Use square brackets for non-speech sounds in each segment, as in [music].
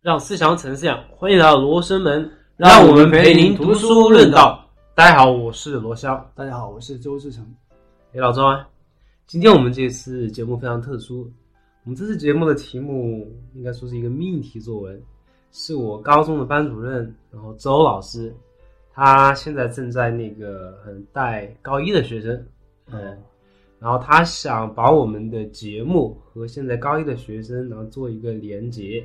让思想成思想，欢迎来到罗生门，让我们陪您读书论道。大家好，我是罗霄。大家好，我是周志成。哎，老周啊，今天我们这次节目非常特殊，我们这次节目的题目应该说是一个命题作文，是我高中的班主任，然后周老师，他现在正在那个嗯带高一的学生，嗯。然后他想把我们的节目和现在高一的学生，然后做一个连接，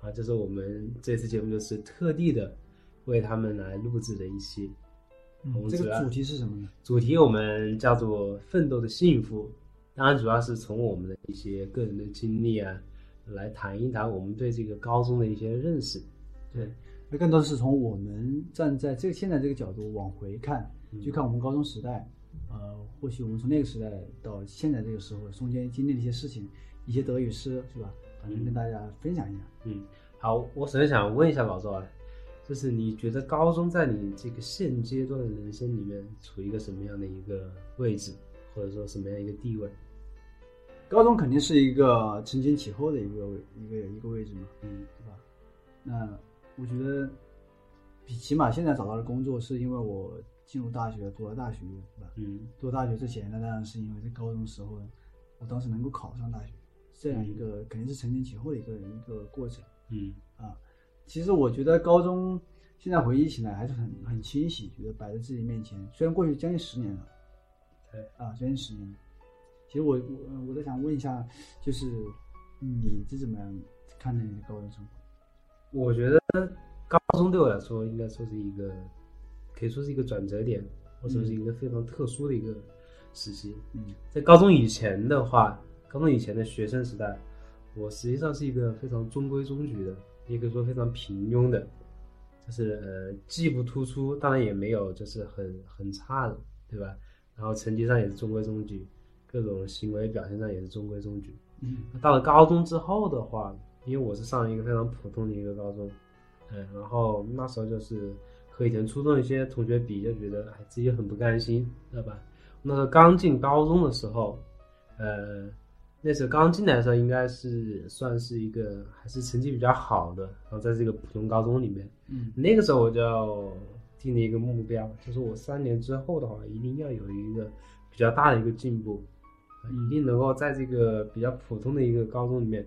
啊，这是我们这次节目就是特地的为他们来录制的一期。这个主题是什么呢？主题我们叫做“奋斗的幸福”，当然主要是从我们的一些个人的经历啊，来谈一谈我们对这个高中的一些认识。对，那更多是从我们站在这个现在这个角度往回看，就看我们高中时代。呃，或许我们从那个时代到现在这个时候，中间经历的一些事情，一些得与失，是吧？反正跟大家分享一下。嗯，好，我首先想问一下老赵啊，就是你觉得高中在你这个现阶段的人生里面处于一个什么样的一个位置，或者说什么样一个地位？高中肯定是一个承前启后的一个一个一个位置嘛，嗯，对吧？那我觉得，比起码现在找到的工作，是因为我。进入大学，读了大学，对吧？嗯，读大学之前，那当然是因为在高中时候，我当时能够考上大学，这样一个肯定是承前启后的一个一个过程。嗯啊，其实我觉得高中现在回忆起来还是很很清晰，觉得摆在自己面前，虽然过去将近十年了，对啊，将近十年。其实我我我在想问一下，就是你是怎么样看待你的高中生活？我觉得高中对我来说，应该说是一个。可以说是一个转折点，或者是一个非常特殊的一个时期。嗯，在高中以前的话，高中以前的学生时代，我实际上是一个非常中规中矩的，也可以说非常平庸的，就是呃既不突出，当然也没有就是很很差的，对吧？然后成绩上也是中规中矩，各种行为表现上也是中规中矩。嗯，到了高中之后的话，因为我是上一个非常普通的一个高中，嗯，然后那时候就是。和以前初中一些同学比，就觉得哎自己很不甘心，知道吧？那时候刚进高中的时候，呃，那时候刚进来的时候，应该是算是一个还是成绩比较好的，然后在这个普通高中里面，嗯，那个时候我就定了一个目标，就是我三年之后的话，一定要有一个比较大的一个进步，一定能够在这个比较普通的一个高中里面，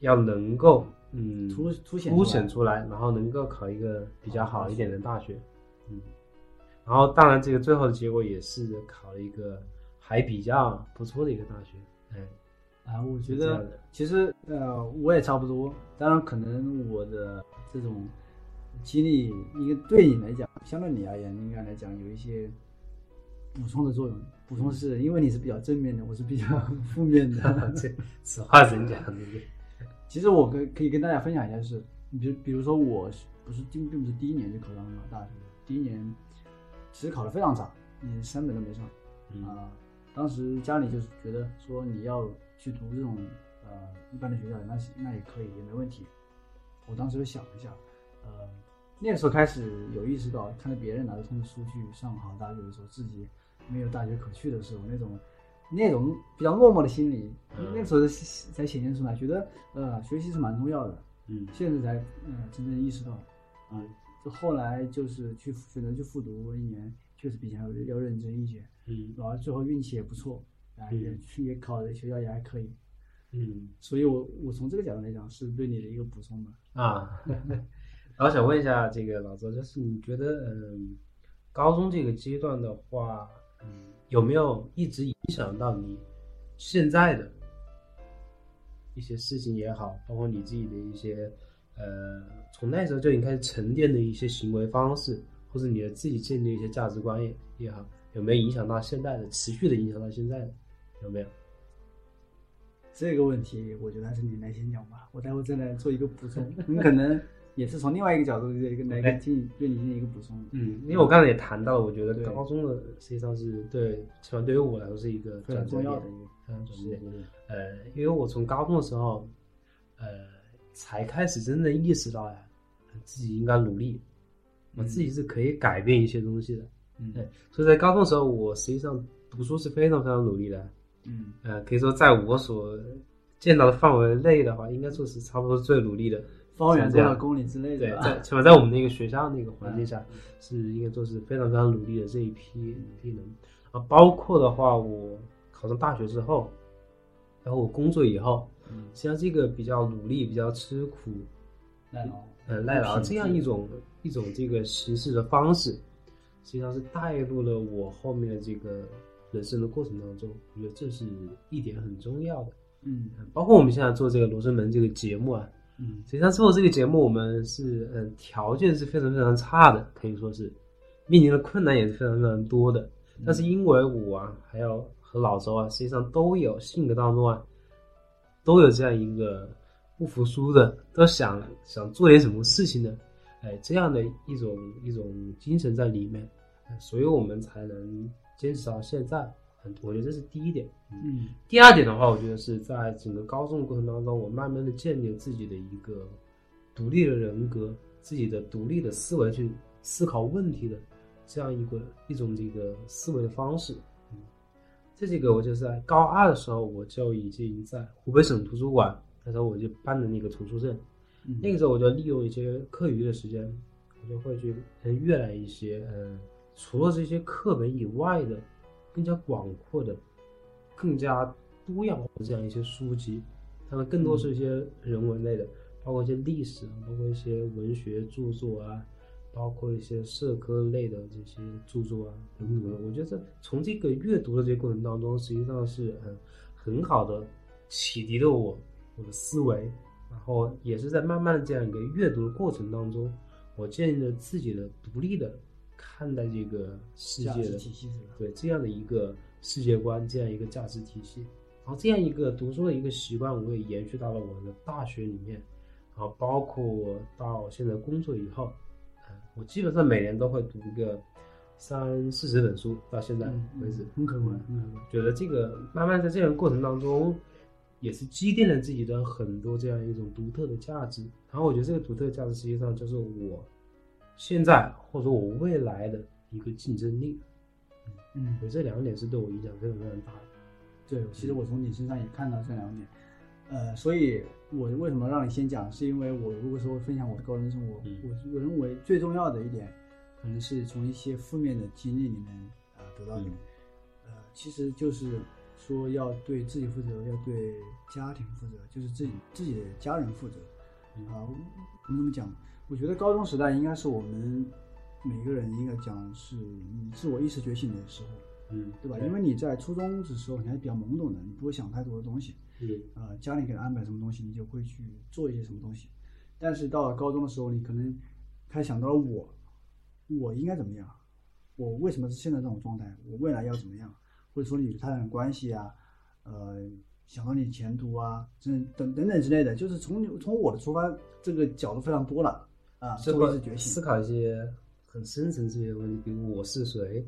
要能够。嗯，凸凸显凸显出来，然后能够考一个比较好一点的大学，嗯，然后当然这个最后的结果也是考了一个还比较不错的一个大学，哎，啊，我觉得其实呃我也差不多，当然可能我的这种经历应该对你来讲，相对你而言应该来讲有一些补充的作用，补充是因为你是比较正面的，我是比较 [laughs] 负面的，[laughs] 这此话怎讲？[laughs] 其实我可可以跟大家分享一下，就是你比如比如说我不是并并不是第一年就考上了大学，第一年其实考的非常差，连三本都没上啊。当时家里就是觉得说你要去读这种呃一般的学校，那那也可以也没问题。我当时就想了一下，呃那个时候开始有意识到，看到别人拿着通知书去上好大学的时候，自己没有大学可去的时候，那种。那种比较落寞的心理，那个时候才显现出来，觉得呃学习是蛮重要的。嗯，现在才嗯真正意识到，啊，就后来就是去选择去复读一年，确实比较要认真一些。嗯，然后最后运气也不错，啊也去也考的学校也还可以。嗯，所以我我从这个角度来讲，是对你的一个补充吧。啊，然后想问一下这个老周，就是你觉得嗯高中这个阶段的话，嗯。有没有一直影响到你现在的一些事情也好，包括你自己的一些呃，从那时候就已经开始沉淀的一些行为方式，或者你的自己建立一些价值观也也好，有没有影响到现在的，持续的影响到现在的？有没有？这个问题，我觉得还是你来先讲吧，我待会再来做一个补充。[laughs] 你可能。也是从另外一个角度一个来进对你进行一个补充。嗯，因为我刚才也谈到了，我觉得高中的实际上是对，起码对于我来说是一个非常重要的一个非常重要的。呃，因为我从高中的时候，呃，才开始真正意识到呀，自己应该努力，我自己是可以改变一些东西的。嗯，对，所以在高中的时候，我实际上读书是非常非常努力的。嗯，呃，可以说在我所见到的范围内的话，应该说是差不多最努力的。方圆多少公里之类对，的，在起码在我们那个学校那个环境下，是应该说是非常非常努力的这一批批人啊。包括的话，我考上大学之后，然后我工作以后，嗯实际上这个比较努力、比较吃苦、耐劳，呃耐劳这样一种一种这个行事的方式，实际上是带入了我后面的这个人生的过程当中。我觉得这是一点很重要的。嗯嗯包括我们现在做这个《罗生门》这个节目啊，嗯实际上做这个节目，我们是嗯条件是非常非常差的，可以说是面临的困难也是非常非常多的。但是因为我啊，还有和老周啊，实际上都有性格当中啊，都有这样一个不服输的，都想想做点什么事情的，哎，这样的一种一种精神在里面，哎所以我们才能坚持到现在。嗯我觉得这是第一点。嗯第二点的话，我觉得是在整个高中的过程当中，我慢慢的建立了自己的一个独立的人格，自己的独立的思维去思考问题的这样一个一种这个思维的方式。嗯，这几个我就是在高二的时候，我就已经在湖北省图书馆，那时候我就办的那个图书证，嗯那个时候我就利用一些课余的时间，我就会去嗯阅览一些嗯除了这些课本以外的更加广阔的、更加多样化的这样一些书籍，它们更多是一些人文类的，包括一些历史，包括一些文学著作啊，包括一些社科类的这些著作啊等等的。我觉得从这个阅读的这个过程当中，实际上是很很好的启迪了我我的思维，然后也是在慢慢的这样一个阅读的过程当中，我建立了自己的独立的看待这个世界的体系是吧？对这样的一个世界观，这样一个价值体系，然后这样一个读书的一个习惯，我也延续到了我的大学里面，然后包括我到现在工作以后，嗯，我基本上每年都会读个三四十本书，到现在嗯为止，很可观，很可观。觉得这个慢慢在这样的过程当中，也是积淀了自己的很多这样一种独特的价值。然后我觉得这个独特的价值，实际上就是我现在或者说我未来的一个竞争力。嗯。我这两点是对我影响非常非常大的。对，其实我从你身上也看到这两点，呃，所以我为什么让你先讲，是因为我如果说分享我的高中生活，嗯。我我认为最重要的一点，可能是从一些负面的经历里面啊、得到的，嗯。呃，其实就是说要对自己负责，要对家庭负责，就是自己自己的家人负责，啊、我怎么讲？我觉得高中时代应该是我们每个人应该讲是你自我意识觉醒的时候。嗯，对吧？因为你在初中的时候你还比较懵懂的，你不会想太多的东西，嗯呃，家里给他安排什么东西，你就会去做一些什么东西。但是到了高中的时候，你可能开始想到了我，我应该怎么样？我为什么是现在这种状态？我未来要怎么样？或者说你与他人的关系啊，呃，想到你前途啊，等等等等之类的，就是从从我的出发这个角度非常多了啊，是会做一次觉醒思。考一些很深层次的问题，比如我是谁，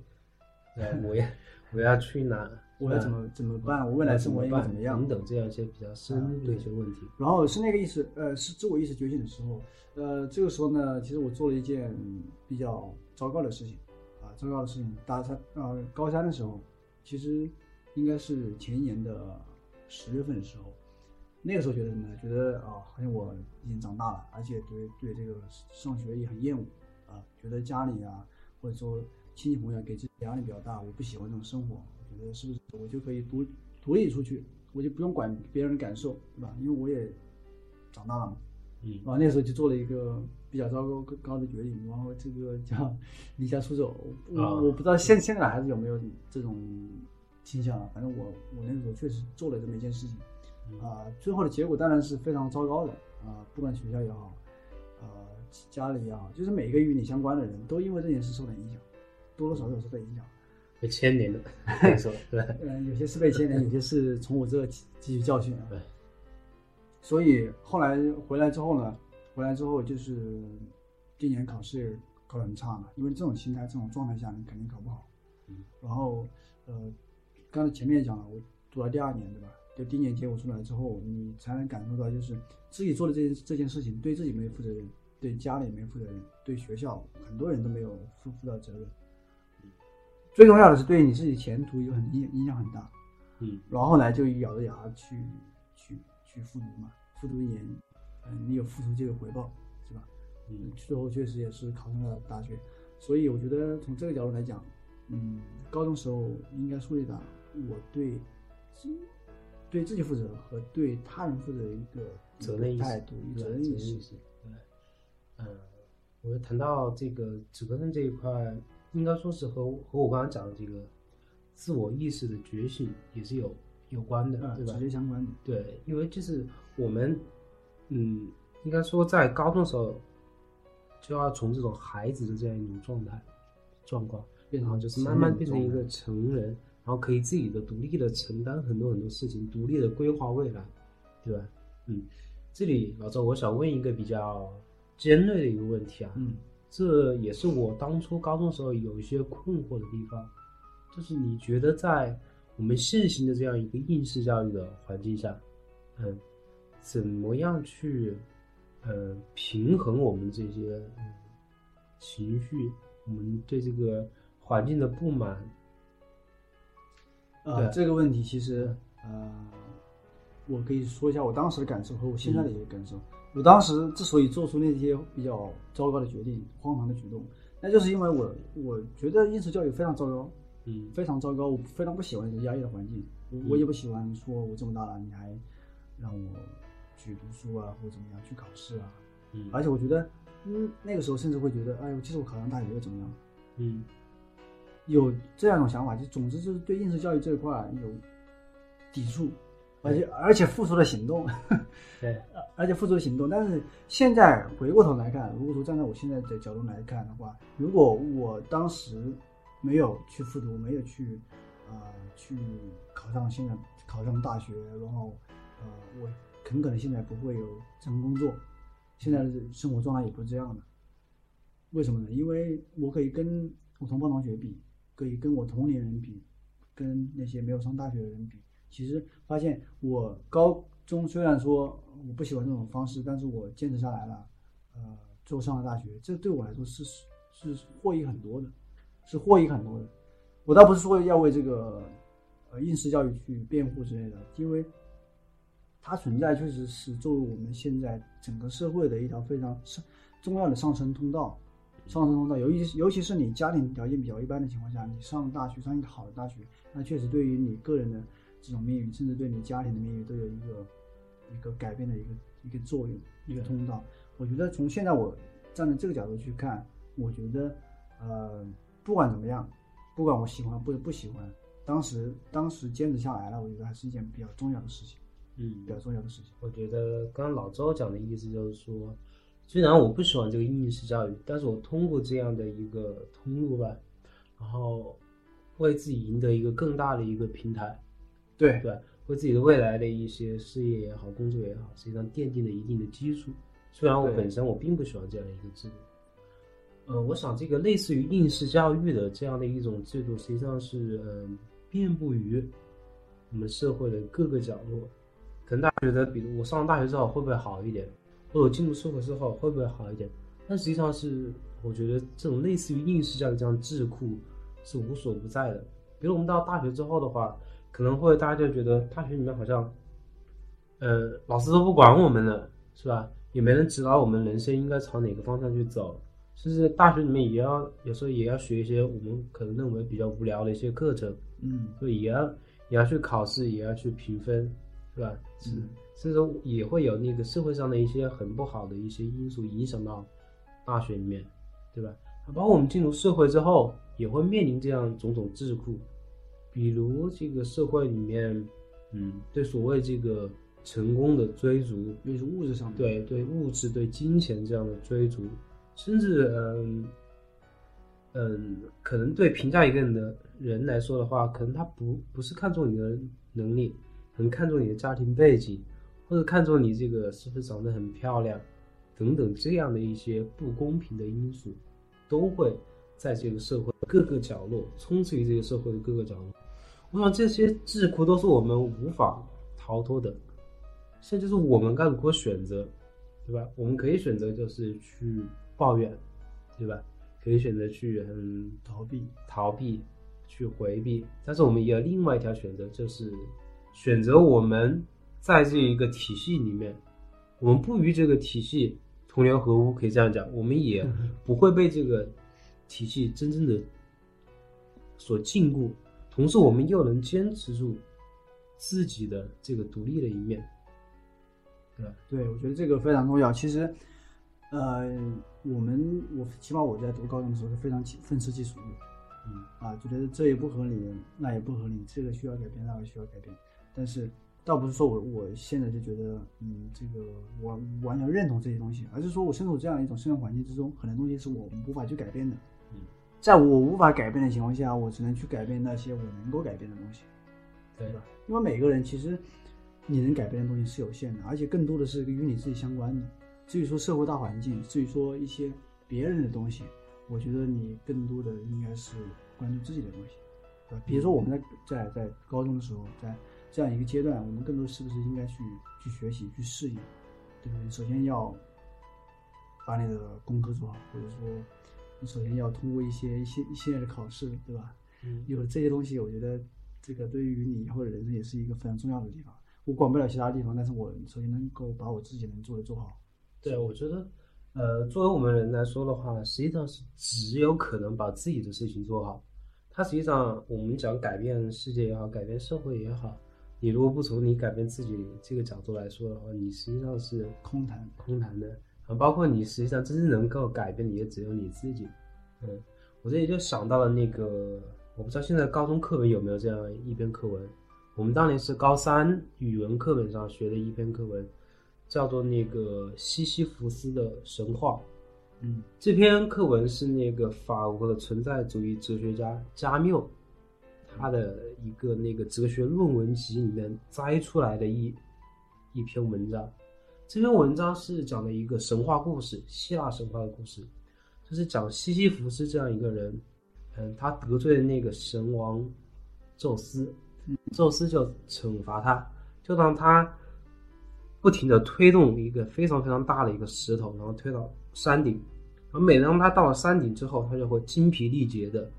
对，[laughs] 我要我要去哪，我要怎么怎么办？我未来生活应该怎么样？等等这样一些比较深入的一些问题。然后是那个意识，呃，是自我意识觉醒的时候，呃，这个时候呢，其实我做了一件比较糟糕的事情，啊，糟糕的事情，大三，呃，高三的时候，其实应该是前一年的十月份的时候，那个时候觉得什么呢？觉得啊，好像我已经长大了，而且对对这个上学也很厌恶，啊，觉得家里啊，或者说亲戚朋友给自己压力比较大，我不喜欢这种生活，我觉得是不是我就可以独独立出去，我就不用管别人的感受，对吧？因为我也长大了嘛。嗯然后那时候就做了一个比较糟糕高的决定，然后这个叫离家出走。我、啊我不知道现现在孩子有没有这种倾向了，反正我我那个时候确实做了这么一件事情，啊、最后的结果当然是非常糟糕的啊、不管学校也好，呃，家里也好，就是每一个与你相关的人都因为这件事受到影响，多多少少受到影响。被牵连的，可以说对，嗯，有些是被牵连，有些是从我这汲汲取教训啊。对。所以后来回来之后呢，回来之后就是今年考试考得很差嘛，因为这种心态、这种状态下，你肯定考不好。嗯。然后，呃，刚才前面也讲了，我读了第二年，对吧？就第一年结果出来之后，你才能感受到，就是自己做的这件这件事情，对自己没有负责任，对家里也没有负责任，对学校很多人都没有负负到责任。最重要的是对你自己前途有很影影响很大。嗯然后呢，就咬着牙去去去复读嘛，复读一年，呃，嗯，你有付出就有回报，是吧？嗯最后确实也是考上了大学，所以我觉得从这个角度来讲，嗯，高中时候应该树立了我对自对自己负责和对他人负责的一个责任态度、一个责任意识。识。对，嗯，我谈到这个责任这一块，应该说是和和我刚才讲的这个自我意识的觉醒也是有有关的，啊，对吧直？接相关的。对，因为就是我们，嗯，应该说在高中的时候就要从这种孩子的这样一种状态状况，变成然后就是慢慢变成一个成人，然后可以自己的独立的承担很多很多事情，独立的规划未来，对吧？嗯，这里老赵，我想问一个比较尖锐的一个问题啊，嗯这也是我当初高中时候有一些困惑的地方，就是你觉得在我们现行的这样一个应试教育的环境下，嗯，怎么样去，呃，平衡我们这些情绪，我们对这个环境的不满，呃，这个问题其实呃，我可以说一下我当时的感受和我现在的一些感受。我当时之所以做出那些比较糟糕的决定、荒唐的举动，那就是因为我我觉得应试教育非常糟糕，嗯非常糟糕，我非常不喜欢这个压抑的环境，我我也不喜欢说我这么大了你还让我去读书啊，或者怎么样去考试啊，嗯而且我觉得，嗯，那个时候甚至会觉得，哎呦，其实我考上大学又怎么样？嗯有这样一种想法，就总之就是对应试教育这一块有抵触，而且而且付出了行动，[laughs] 对，而且付出了行动。但是现在回过头来看，如果说站在我现在的角度来看的话，如果我当时没有去复读，没有去呃去考上现在考上大学，然后呃我很可能现在不会有这份工作，现在的生活状态也不是这样的。为什么呢？因为我可以跟我同班同学比，可以跟我同龄人比，跟那些没有上大学的人比，其实发现我高中虽然说我不喜欢这种方式，但是我坚持下来了，呃，最后上了大学，这对我来说是是获益很多的，是获益很多的。我倒不是说要为这个呃应试教育去辩护之类的，因为它存在确实是作为我们现在整个社会的一条非常上重要的上升通道。上升通道，尤其尤其是你家庭条件比较一般的情况下，你上大学上一个好的大学，那确实对于你个人的这种命运，甚至对你家庭的命运都有一个一个改变的一个一个作用，一个通道。我觉得从现在我站在这个角度去看，我觉得呃，不管怎么样，不管我喜欢不不喜欢，当时当时坚持下来了，我觉得还是一件比较重要的事情，嗯比较重要的事情。我觉得刚刚老周讲的意思就是说，虽然我不喜欢这个应试教育，但是我通过这样的一个通路吧，然后为自己赢得一个更大的一个平台，对对？为自己的未来的一些事业也好，工作也好，实际上奠定了一定的基础。虽然我本身我并不喜欢这样的一个制度，呃，我想这个类似于应试教育的这样的一种制度，实际上是嗯、呃遍布于我们社会的各个角落。可能大家觉得，比如我上了大学之后会不会好一点，或者进入社会之后会不会好一点？但实际上是，我觉得这种类似于应试教育这样智库是无所不在的。比如我们到大学之后的话，可能会大家就觉得大学里面好像，呃，老师都不管我们了，是吧？也没人指导我们人生应该朝哪个方向去走，甚至大学里面也要有时候也要学一些我们可能认为比较无聊的一些课程，嗯，所以也要也要去考试，也要去评分，是吧？是嗯，甚至说也会有那个社会上的一些很不好的一些因素影响到大学里面，对吧？包括我们进入社会之后，也会面临这样种种桎梏，比如这个社会里面，嗯，对所谓这个成功的追逐，尤其是物质上面，对对物质、对金钱这样的追逐，甚至嗯嗯，可能对评价一个人的人来说的话，可能他不不是看重你的能力，很看重你的家庭背景，或者看中你这个是不是长得很漂亮，等等这样的一些不公平的因素，都会在这个社会各个角落充斥于这个社会的各个角落。我想这些桎梏都是我们无法逃脱的，现在就是我们该如何选择，对吧？我们可以选择就是去抱怨，对吧？可以选择去很逃避，逃避、去回避，但是我们也有另外一条选择，就是选择我们在这一个体系里面我们不与这个体系同流合污，可以这样讲，我们也不会被这个体系真正的所禁锢，同时我们又能坚持住自己的这个独立的一面，对吧？对，我觉得这个非常重要。其实，呃，我们我起码我在读高中的时候是非常愤世嫉俗的，嗯啊，觉得这也不合理，那也不合理，这个需要改变，那个需要改变。但是，倒不是说我我现在就觉得，嗯，这个我完全认同这些东西，而是说我身处这样一种生活环境之中，很多东西是我无法去改变的。嗯，在我无法改变的情况下，我只能去改变那些我能够改变的东西，对吧？因为每个人其实你能改变的东西是有限的，而且更多的是与你自己相关的。至于说社会大环境，至于说一些别人的东西，我觉得你更多的应该是关注自己的东西，对吧？比如说我们在在在高中的时候，在这样一个阶段，我们更多是不是应该去去学习、去适应，对不对？首先要把你的功课做好，或者说你首先要通过一些一些一系列的考试，对吧？嗯，有了这些东西，我觉得这个对于你以后的人生也是一个非常重要的地方。我管不了其他地方，但是我首先能够把我自己能做的做好。对，我觉得，呃，作为我们人来说的话，实际上是只有可能把自己的事情做好。它实际上，我们讲改变世界也好，改变社会也好，你如果不从你改变自己这个角度来说的话，你实际上是空谈空谈的。啊，包括你实际上真正能够改变你的也只有你自己。嗯，我这里就想到了那个，我不知道现在高中课本有没有这样一篇课文。我们当年是高三语文课本上学的一篇课文，叫做那个西西弗斯的神话。嗯，这篇课文是那个法国的存在主义哲学家加缪，他的一个那个哲学论文集里面摘出来的一一篇文章。这篇文章是讲的一个神话故事，希腊神话的故事，就是讲西西弗斯这样一个人，嗯，他得罪了那个神王宙斯，宙斯就惩罚他，就让他不停的推动一个非常非常大的一个石头，然后推到山顶，然后每当他到了山顶之后，他就会精疲力竭的，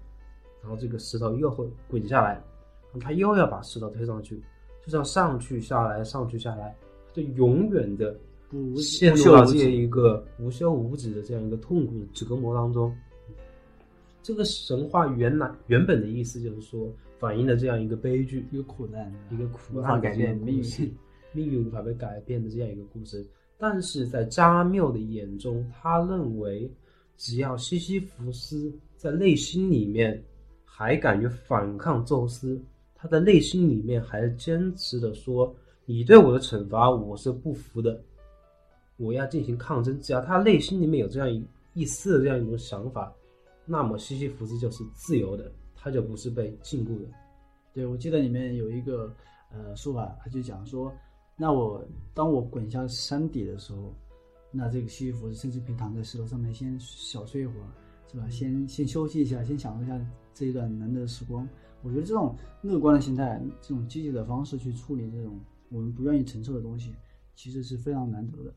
然后这个石头又会滚下来，然后他又要把石头推上去，就这样上去下来，上去下来。就永远的陷入到这样一个无休无止的这样一个痛苦的折磨当中。这个神话原来原本的意思就是说，反映了这样一个悲剧，一个苦难，一个苦难改变命运，命运无法被改变的这样一个故事。但是在扎缪的眼中，他认为，只要西西弗斯在内心里面还敢于反抗宙斯，他的内心里面还坚持的说。你对我的惩罚，我是不服的，我要进行抗争。只要他内心里面有这样一一丝的这样一种想法，那么西西弗斯就是自由的，他就不是被禁锢的。对，我记得里面有一个呃说法，他就讲说，那我当我滚下山底的时候，那这个西西弗斯甚至可以躺在石头上面先小睡一会儿，是吧？先先休息一下，先享受一下这一段难得的时光。我觉得这种乐观的心态，这种积极的方式去处理这种。我们不愿意承受的东西，其实是非常难得的。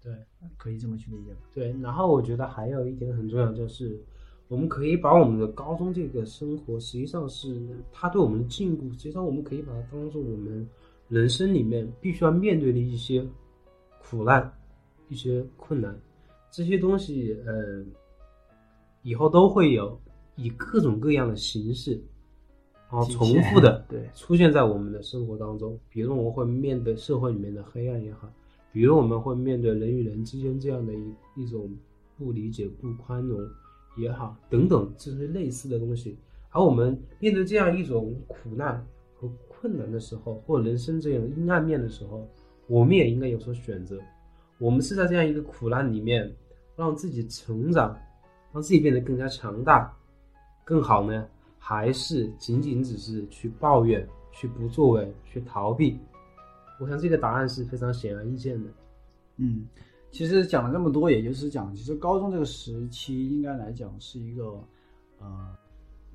对，可以这么去理解吧？对。然后我觉得还有一点很重要，就是我们可以把我们的高中这个生活，实际上是他对我们的禁锢，实际上我们可以把它当做我们人生里面必须要面对的一些苦难、一些困难。这些东西，呃，以后都会有以各种各样的形式。然后重复的对出现在我们的生活当中，比如我们会面对社会里面的黑暗也好，比如我们会面对人与人之间这样的一一种不理解、不宽容也好，等等这些类似的东西。而我们面对这样一种苦难和困难的时候，或人生这样阴暗面的时候，我们也应该有所选择。我们是在这样一个苦难里面让自己成长，让自己变得更加强大，更好呢？还是仅仅只是去抱怨、去不作为、去逃避？我想这个答案是非常显而易见的。嗯，其实讲了这么多，也就是讲，其实高中这个时期应该来讲是一个，呃，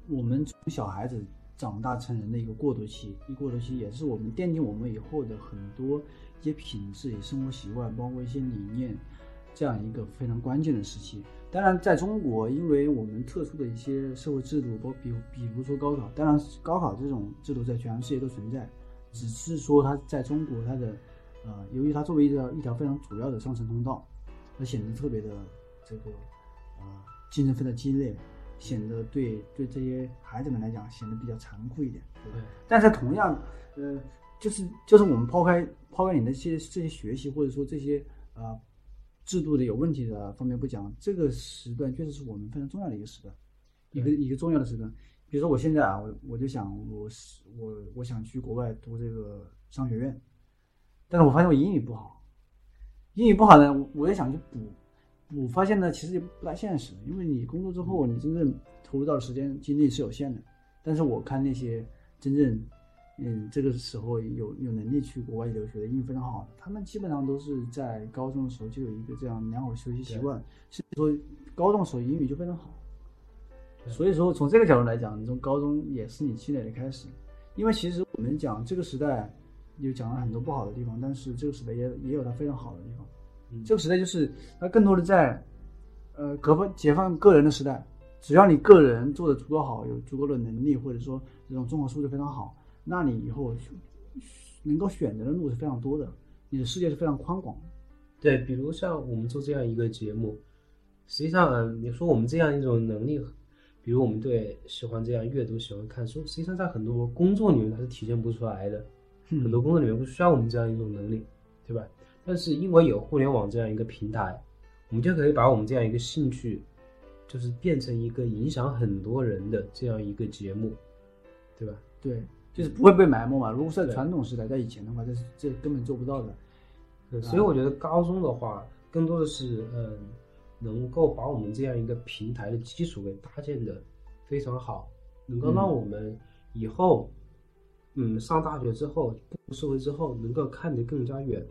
我们从小孩子长大成人的一个过渡期。一过渡期也是我们奠定我们以后的很多一些品质、生活习惯，包括一些理念，这样一个非常关键的时期。当然，在中国，因为我们特殊的一些社会制度，包比比如说高考，当然高考这种制度在全世界都存在，只是说它在中国它的啊，由于它作为一条一条非常主要的上升通道，它显得特别的这个啊竞争非常激烈，显得对对这些孩子们来讲显得比较残酷一点。对，但是同样，呃，就是就是我们抛开抛开你的这些这些学习或者说这些啊制度的有问题的方面不讲，这个时段确实是我们非常重要的一个时段，一个一个重要的时段。比如说我现在啊，我我就想我是我我想去国外读这个商学院，但是我发现我英语不好，英语不好呢，我我也想去补，补发现呢其实也不太现实，因为你工作之后你真正投入到的时间精力是有限的。但是我看那些真正嗯这个时候有有能力去国外留学的英语非常好的，他们基本上都是在高中的时候就有一个这样良好的学习习惯，所以说高中的时候英语就非常好。所以说，从这个角度来讲，你从高中也是你积累的开始。因为其实我们讲这个时代，有讲了很多不好的地方，但是这个时代也也有它非常好的地方。这个时代就是它更多的在，呃，革放解放个人的时代。只要你个人做的足够好，有足够的能力，或者说这种综合素质非常好，那你以后能够选择的路是非常多的，你的世界是非常宽广。对，比如像我们做这样一个节目，实际上你说我们这样一种能力。比如我们对喜欢这样阅读、喜欢看书，实际上在很多工作里面它是体现不出来的。很多工作里面不需要我们这样一种能力，对吧？但是因为有互联网这样一个平台，我们就可以把我们这样一个兴趣，就是变成一个影响很多人的这样一个节目，对吧？对，就是不会被埋没嘛。如果在传统时代，在以前的话，这是这根本做不到的。对，所以我觉得高中的话，更多的是嗯。能够把我们这样一个平台的基础给搭建的非常好，能够让我们以后，嗯，上大学之后步入社会之后，能够看得更加远。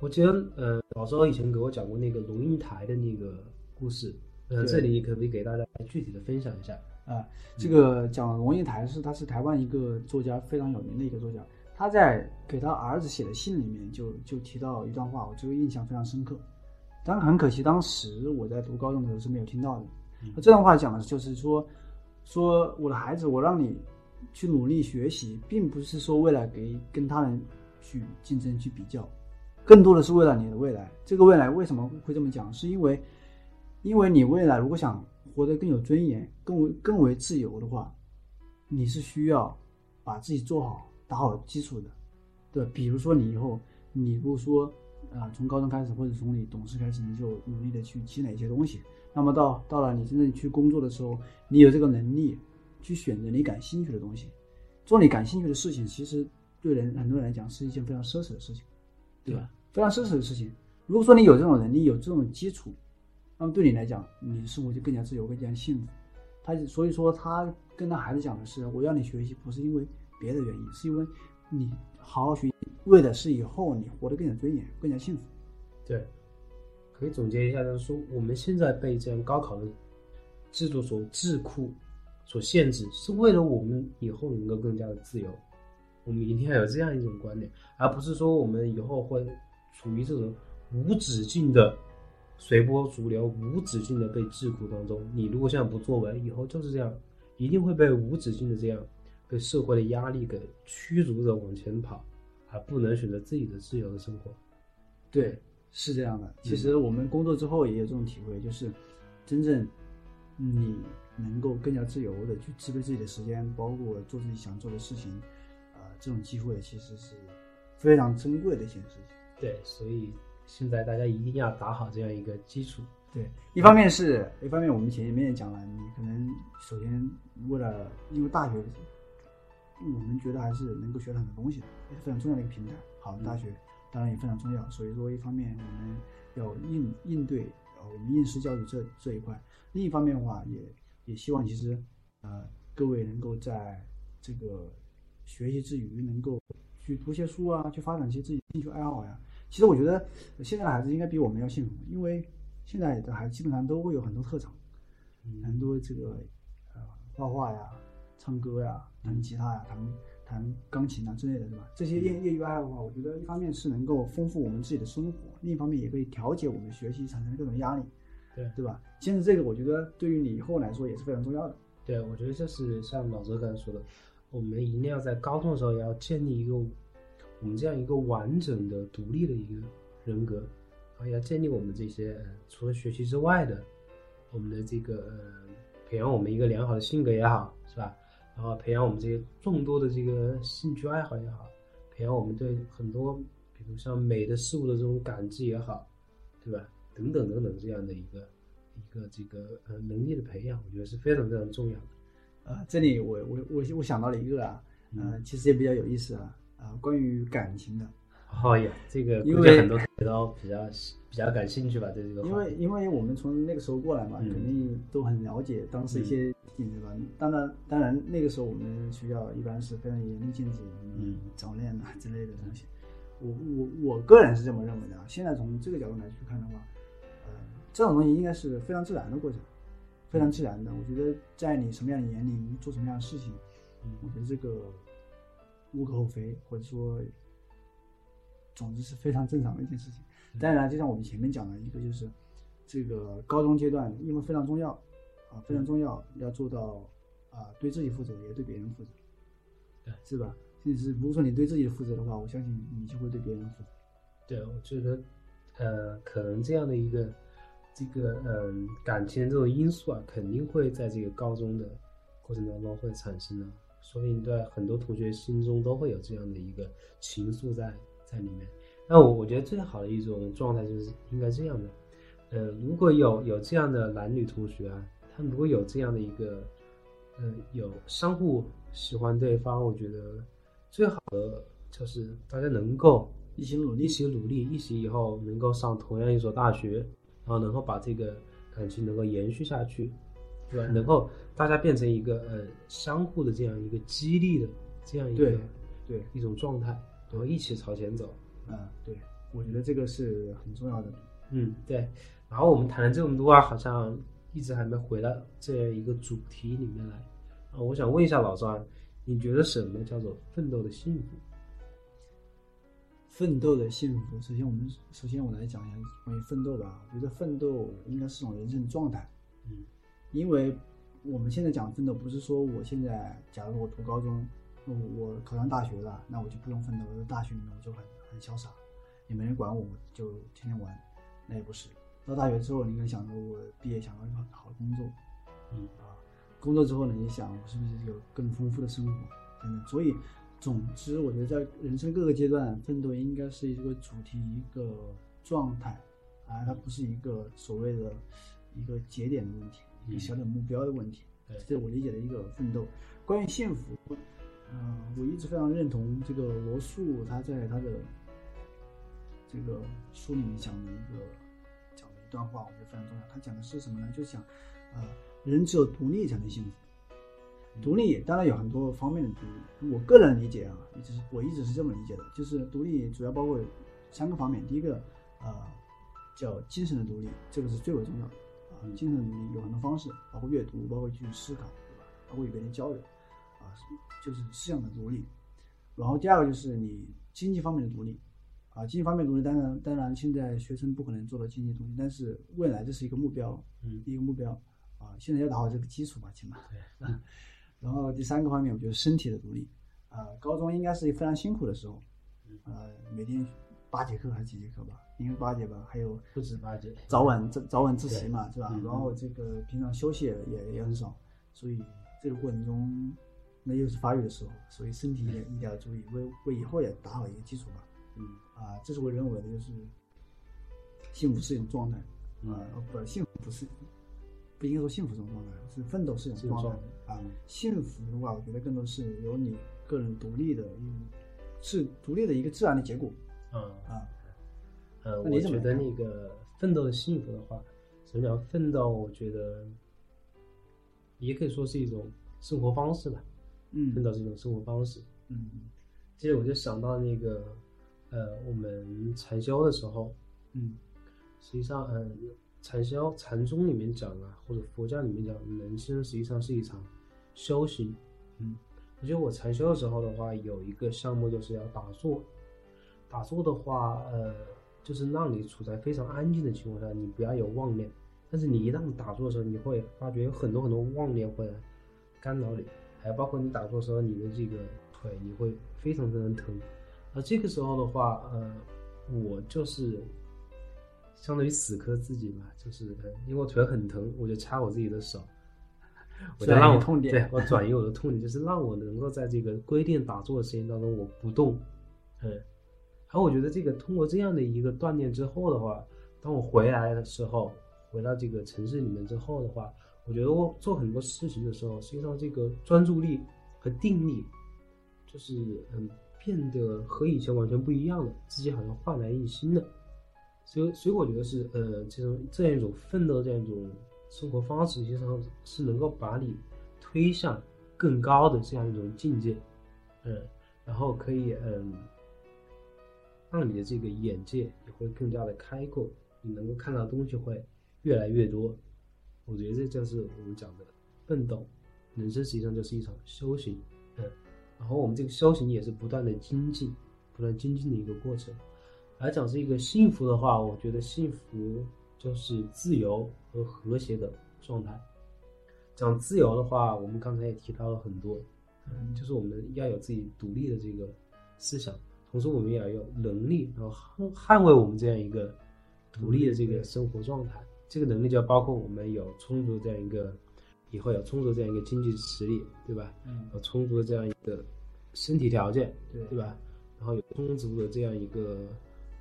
我记得，呃，老师以前给我讲过那个龙应台的那个故事，呃，这里可不可以给大家具体的分享一下？啊，这个讲龙应台是他是台湾一个作家，非常有名的一个作家，他在给他儿子写的信里面就就提到一段话，我这个印象非常深刻。但很可惜，当时我在读高中的时候是没有听到的。那这段话讲的就是说，说我的孩子，我让你去努力学习，并不是说为了给跟他人去竞争、去比较，更多的是为了你的未来。这个未来为什么会这么讲？是因为，因为你未来如果想活得更有尊严、更为更为自由的话，你是需要把自己做好、打好基础的，对比如说你以后，你如果说。啊，从高中开始，或者从你懂事开始，你就努力的去积累一些东西。那么到到了你真正去工作的时候，你有这个能力去选择你感兴趣的东西，做你感兴趣的事情，其实对人很多人来讲是一件非常奢侈的事情，对吧？非常奢侈的事情。如果说你有这种能力，有这种基础，那么对你来讲，你的生活就更加自由，更加幸福。他所以说，他跟他孩子讲的是：我要你学习，不是因为别的原因，是因为你好好学习。为的是以后你活得更有尊严，更加幸福。对，可以总结一下，就是说我们现在被这样高考的制度所桎梏、所限制，是为了我们以后能够更加的自由。我们一定要有这样一种观点，而不是说我们以后会处于这种无止境的随波逐流、无止境的被桎梏当中。你如果现在不作为，以后就是这样，一定会被无止境的这样被社会的压力给驱逐着往前跑。而不能选择自己的自由的生活，对，是这样的。其实我们工作之后也有这种体会，就是真正你能够更加自由的去支配自己的时间，包括做自己想做的事情，啊，这种机会其实是非常珍贵的一件事情。对，所以现在大家一定要打好这样一个基础。对，一方面是一方面，我们前面也讲了，你可能首先为了因为大学。我们觉得还是能够学到很多东西的，也是非常重要的一个平台。好的大学当然也非常重要，所以说一方面我们要应应对呃我们应试教育这这一块，另一方面的话也也希望其实呃各位能够在这个学习之余能够去读些书啊，去发展一些自己兴趣爱好呀。其实我觉得现在的孩子应该比我们要幸福，因为现在的孩子基本上都会有很多特长，很多这个呃画画呀。唱歌呀，弹吉他呀，弹弹钢琴啊之类的，对吧？这些业业余爱好的话，我觉得一方面是能够丰富我们自己的生活，另一方面也可以调节我们学习产生的各种压力，对对吧？其实这个我觉得对于你以后来说也是非常重要的。对，我觉得这是像老周刚才说的，我们一定要在高中的时候也要建立一个我们这样一个完整的、独立的一个人格，然后要建立我们这些呃除了学习之外的，我们的这个呃培养我们一个良好的性格也好，是吧？然后培养我们这些众多的这个兴趣爱好也好，培养我们对很多比如像美的事物的这种感知也好，对吧？等等等等这样的一个一个这个呃能力的培养，我觉得是非常非常重要的。呃，这里我我我我想到了一个啊，呃，其实也比较有意思啊，啊，关于感情的。哦耶，这个因为很多同学都比较比较感兴趣吧，对这个。因为因为我们从那个时候过来嘛，嗯肯定都很了解当时一些点对吧？当然当然那个时候我们学校一般是非常严厉禁止嗯 [laughs] 早恋啊之类的东西。我我我个人是这么认为的啊。现在从这个角度来去看的话，呃，这种东西应该是非常自然的过程，非常自然的。我觉得在你什么样的年龄做什么样的事情，嗯我觉得这个无可厚非，或者说，总之是非常正常的一件事情。当然，就像我们前面讲的一个，就是这个高中阶段，因为非常重要啊，非常重要，要做到啊对自己负责，也对别人负责，对，是吧？就是如果说你对自己负责的话，我相信你就会对别人负责。对，我觉得，呃，可能这样的一个这个嗯、感情的这种因素啊，肯定会在这个高中的过程当中会产生的，说不定在很多同学心中都会有这样的一个情愫在在里面。那我我觉得最好的一种状态就是应该这样的，呃，如果有有这样的男女同学啊，他们如果有这样的一个，呃，有相互喜欢对方，我觉得最好的就是大家能够一起努力一起努力，一起以后能够上同样一所大学，然后能够把这个感情能够延续下去，对吧？能够大家变成一个呃相互的这样一个激励的这样一个对对，一种状态，然后一起朝前走。啊，对，我觉得这个是很重要的。嗯，对。然后我们谈了这么多啊，好像一直还没回到这样一个主题里面来。啊，我想问一下老张，你觉得什么叫做奋斗的幸福？奋斗的幸福，首先我们首先我来讲一下关于奋斗吧。我觉得奋斗应该是种人生的状态，嗯，因为我们现在讲奋斗，不是说我现在假如我读高中，我我考上大学了，那我就不用奋斗，我在大学里面我就很很潇洒，也没人管我，我就天天玩，那也不是。到大学之后，你可能想着我毕业想要一个好的工作，嗯啊，工作之后呢，你想我是不是有更丰富的生活等等。所以，总之，我觉得在人生各个阶段，奋斗应该是一个主题，一个状态啊，它不是一个所谓的一个节点的问题，一个小点目标的问题。对这是我理解的一个奋斗。关于幸福，嗯、我一直非常认同这个罗素他在他的这个书里面讲的一个讲的一段话，我觉得非常重要。他讲的是什么呢？就是讲，呃，人只有独立才能幸福。独立当然有很多方面的独立，我个人理解啊，一直是我一直是这么理解的，就是独立主要包括三个方面。第一个，呃，叫精神的独立，这个是最为重要的啊。精神有很多方式，包括阅读，包括去思考，对吧？包括与别人交流，啊，就是思想的独立。然后第二个就是你经济方面的独立，啊，经济方面独立，当然当然现在学生不可能做到经济独立，但是未来这是一个目标，嗯一个目标啊，现在要打好这个基础吧，起码。对 [laughs] 啊然后第三个方面，我觉得身体的独立，啊，高中应该是非常辛苦的时候，呃，每天八节课还是几节课吧，因为八节吧，还有不止八节，早晚早早晚自习嘛，是吧？嗯然后这个平常休息也也很少，所以这个过程中，那又是发育的时候，所以身体也一定要注意，为为以后也打好一个基础吧。嗯啊，这是我认为的，就是幸福是一种状态，嗯啊，不，幸福不是，不应该说幸福这种状态，是奋斗是一种状态啊。幸福的话，我觉得更多是由你个人独立的是独立的一个自然的结果嗯啊。呃，我觉得那个奋斗的幸福的话，什么叫奋斗？我觉得也可以说是一种生活方式吧。嗯奋斗是一种生活方式。嗯其实我就想到那个，呃，我们禅修的时候，嗯实际上，嗯，禅修禅宗里面讲啊，或者佛教里面讲，人生实际上是一场修行。嗯，我觉得我禅修的时候的话，有一个项目就是要打坐。打坐的话，呃，就是让你处在非常安静的情况下，你不要有妄念。但是你一旦打坐的时候，你会发觉有很多很多妄念会干扰你，还有包括你打坐的时候，你的这个腿你会非常非常疼。而这个时候的话，呃，我就是相当于死磕自己嘛，就是呃因为我腿很疼，我就掐我自己的手，我就让我痛点对我转移我的痛点，就是让我能够在这个规定打坐的时间当中我不动，嗯，然后我觉得这个通过这样的一个锻炼之后的话，当我回来的时候，回到这个城市里面之后的话，我觉得我做很多事情的时候，实际上这个专注力和定力，就是嗯变得和以前完全不一样了，自己好像焕然一新了。所以，所以我觉得是呃这种这样一种奋斗这样一种生活方式，实际上是能够把你推向更高的这样一种境界，嗯，然后可以嗯。让你的这个眼界也会更加的开阔，你能够看到东西会越来越多。我觉得这就是我们讲的奋斗，人生实际上就是一场修行，嗯，然后我们这个修行也是不断的精进，不断精进的一个过程。来讲是一个幸福的话，我觉得幸福就是自由和和谐的状态。讲自由的话，我们刚才也提到了很多，嗯，就是我们要有自己独立的这个思想。同时，我们也要有能力，然后捍捍卫我们这样一个独立的这个生活状态。这个能力就要包括我们有充足的这样一个，以后有充足的这样一个经济实力，对吧？嗯，有充足的这样一个身体条件，对对吧？然后有充足的这样一个，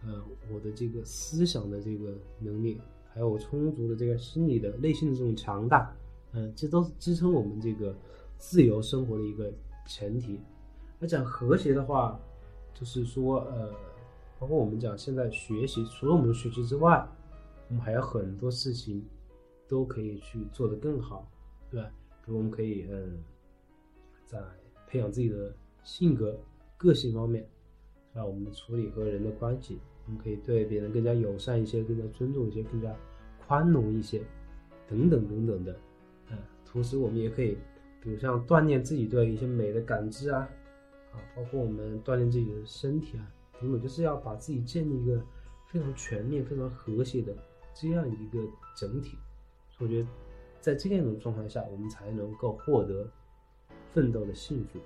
呃，我的这个思想的这个能力，还有充足的这个心理的内心的这种强大，嗯、这都是支撑我们这个自由生活的一个前提。那讲和谐的话，就是说，呃，包括我们讲现在学习，除了我们学习之外，我们还有很多事情都可以去做得更好，对吧？比如我们可以，嗯，在培养自己的性格、个性方面，啊，我们处理和人的关系，我们可以对别人更加友善一些，更加尊重一些，更加宽容一些，等等等等的，嗯，同时我们也可以，比如像锻炼自己对一些美的感知啊，啊，包括我们锻炼自己的身体啊，等等，就是要把自己建立一个非常全面、非常和谐的这样一个整体。我觉得，在这样一种状态下，我们才能够获得奋斗的幸福。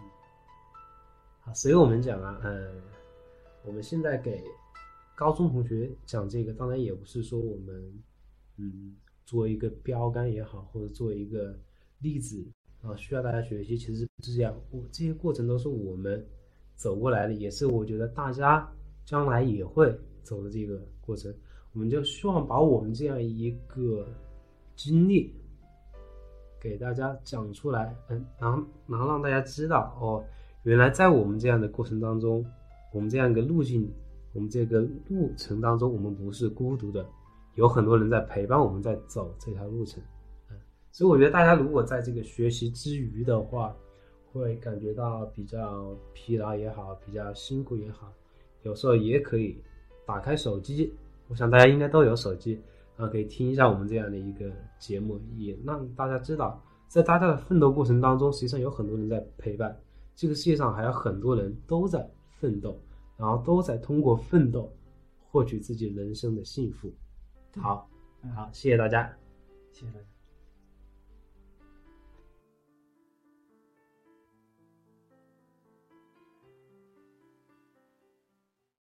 嗯，好，所以我们讲啊，嗯，我们现在给高中同学讲这个，当然也不是说我们，嗯，做一个标杆也好，或者做一个例子啊，需要大家学习。其实是这样，我这些过程都是我们走过来的，也是我觉得大家将来也会走的这个过程。我们就希望把我们这样一个经历给大家讲出来，嗯，然后然后让大家知道哦，原来在我们这样的过程当中，我们这样一个路径，我们这个路程当中，我们不是孤独的，有很多人在陪伴我们在走这条路程，所以我觉得大家如果在这个学习之余的话，会感觉到比较疲劳也好，比较辛苦也好，有时候也可以打开手机。我想大家应该都有手机，啊，可以听一下我们这样的一个节目，也让大家知道，在大家的奋斗过程当中，实际上有很多人在陪伴，这个世界上还有很多人都在奋斗，然后都在通过奋斗获取自己人生的幸福。好，好，谢谢大家。谢谢大家。